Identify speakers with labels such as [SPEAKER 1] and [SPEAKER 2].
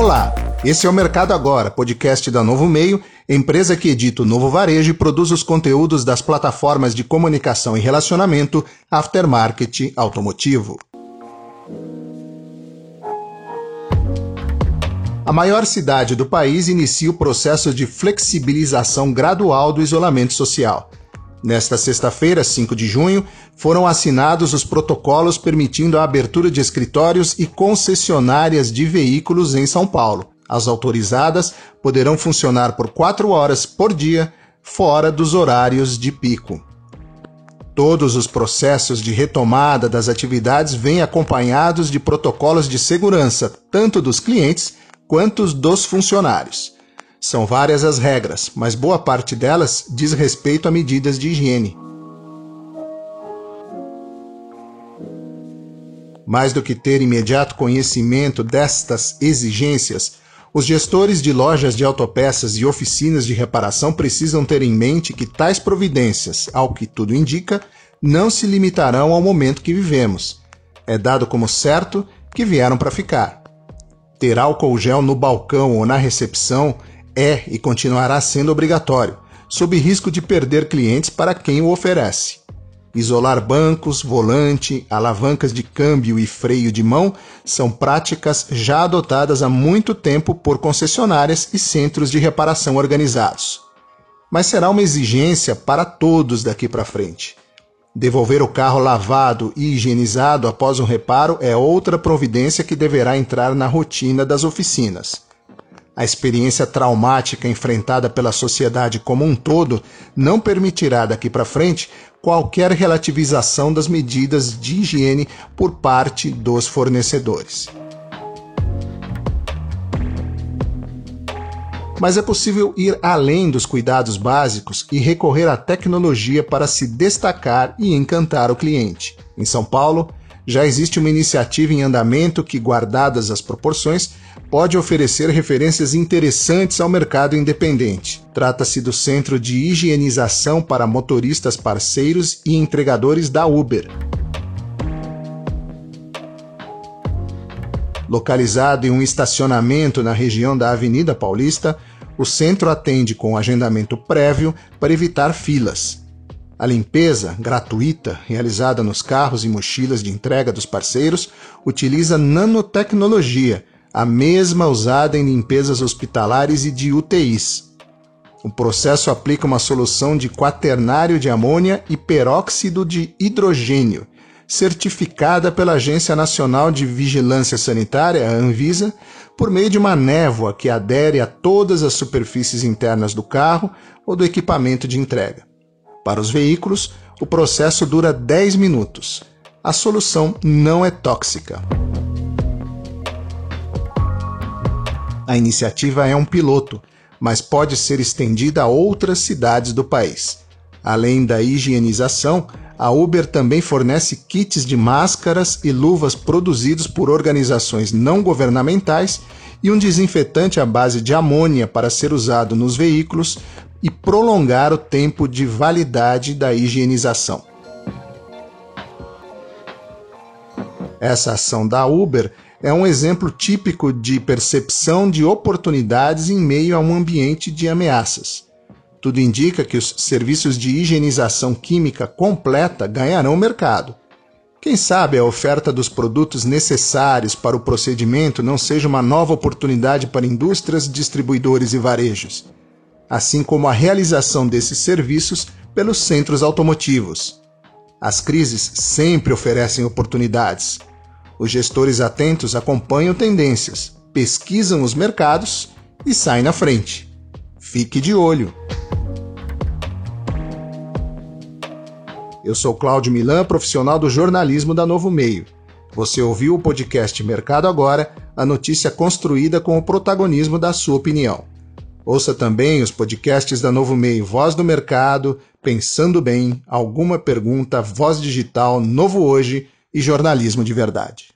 [SPEAKER 1] Olá, esse é o Mercado Agora, podcast da Novo Meio, empresa que edita o novo varejo e produz os conteúdos das plataformas de comunicação e relacionamento aftermarket automotivo. A maior cidade do país inicia o processo de flexibilização gradual do isolamento social. Nesta sexta-feira, 5 de junho, foram assinados os protocolos permitindo a abertura de escritórios e concessionárias de veículos em São Paulo. As autorizadas poderão funcionar por quatro horas por dia, fora dos horários de pico. Todos os processos de retomada das atividades vêm acompanhados de protocolos de segurança, tanto dos clientes quanto dos funcionários. São várias as regras, mas boa parte delas diz respeito a medidas de higiene. Mais do que ter imediato conhecimento destas exigências, os gestores de lojas de autopeças e oficinas de reparação precisam ter em mente que tais providências, ao que tudo indica, não se limitarão ao momento que vivemos. É dado como certo que vieram para ficar. Ter álcool gel no balcão ou na recepção é e continuará sendo obrigatório, sob risco de perder clientes para quem o oferece. Isolar bancos, volante, alavancas de câmbio e freio de mão são práticas já adotadas há muito tempo por concessionárias e centros de reparação organizados. Mas será uma exigência para todos daqui para frente. Devolver o carro lavado e higienizado após um reparo é outra providência que deverá entrar na rotina das oficinas. A experiência traumática enfrentada pela sociedade como um todo não permitirá daqui para frente qualquer relativização das medidas de higiene por parte dos fornecedores. Mas é possível ir além dos cuidados básicos e recorrer à tecnologia para se destacar e encantar o cliente. Em São Paulo, já existe uma iniciativa em andamento que, guardadas as proporções, pode oferecer referências interessantes ao mercado independente. Trata-se do Centro de Higienização para Motoristas Parceiros e Entregadores da Uber. Localizado em um estacionamento na região da Avenida Paulista, o centro atende com agendamento prévio para evitar filas. A limpeza, gratuita, realizada nos carros e mochilas de entrega dos parceiros, utiliza nanotecnologia, a mesma usada em limpezas hospitalares e de UTIs. O processo aplica uma solução de quaternário de amônia e peróxido de hidrogênio, certificada pela Agência Nacional de Vigilância Sanitária, a Anvisa, por meio de uma névoa que adere a todas as superfícies internas do carro ou do equipamento de entrega. Para os veículos, o processo dura 10 minutos. A solução não é tóxica. A iniciativa é um piloto, mas pode ser estendida a outras cidades do país. Além da higienização, a Uber também fornece kits de máscaras e luvas produzidos por organizações não governamentais e um desinfetante à base de amônia para ser usado nos veículos e prolongar o tempo de validade da higienização. Essa ação da Uber é um exemplo típico de percepção de oportunidades em meio a um ambiente de ameaças. Tudo indica que os serviços de higienização química completa ganharão mercado. Quem sabe a oferta dos produtos necessários para o procedimento não seja uma nova oportunidade para indústrias, distribuidores e varejos assim como a realização desses serviços pelos centros automotivos. As crises sempre oferecem oportunidades. Os gestores atentos acompanham tendências, pesquisam os mercados e saem na frente. Fique de olho. Eu sou Cláudio Milan, profissional do jornalismo da Novo Meio. Você ouviu o podcast Mercado Agora, a notícia construída com o protagonismo da sua opinião. Ouça também os podcasts da Novo Meio Voz do Mercado, Pensando Bem, Alguma Pergunta, Voz Digital, Novo Hoje e Jornalismo de Verdade.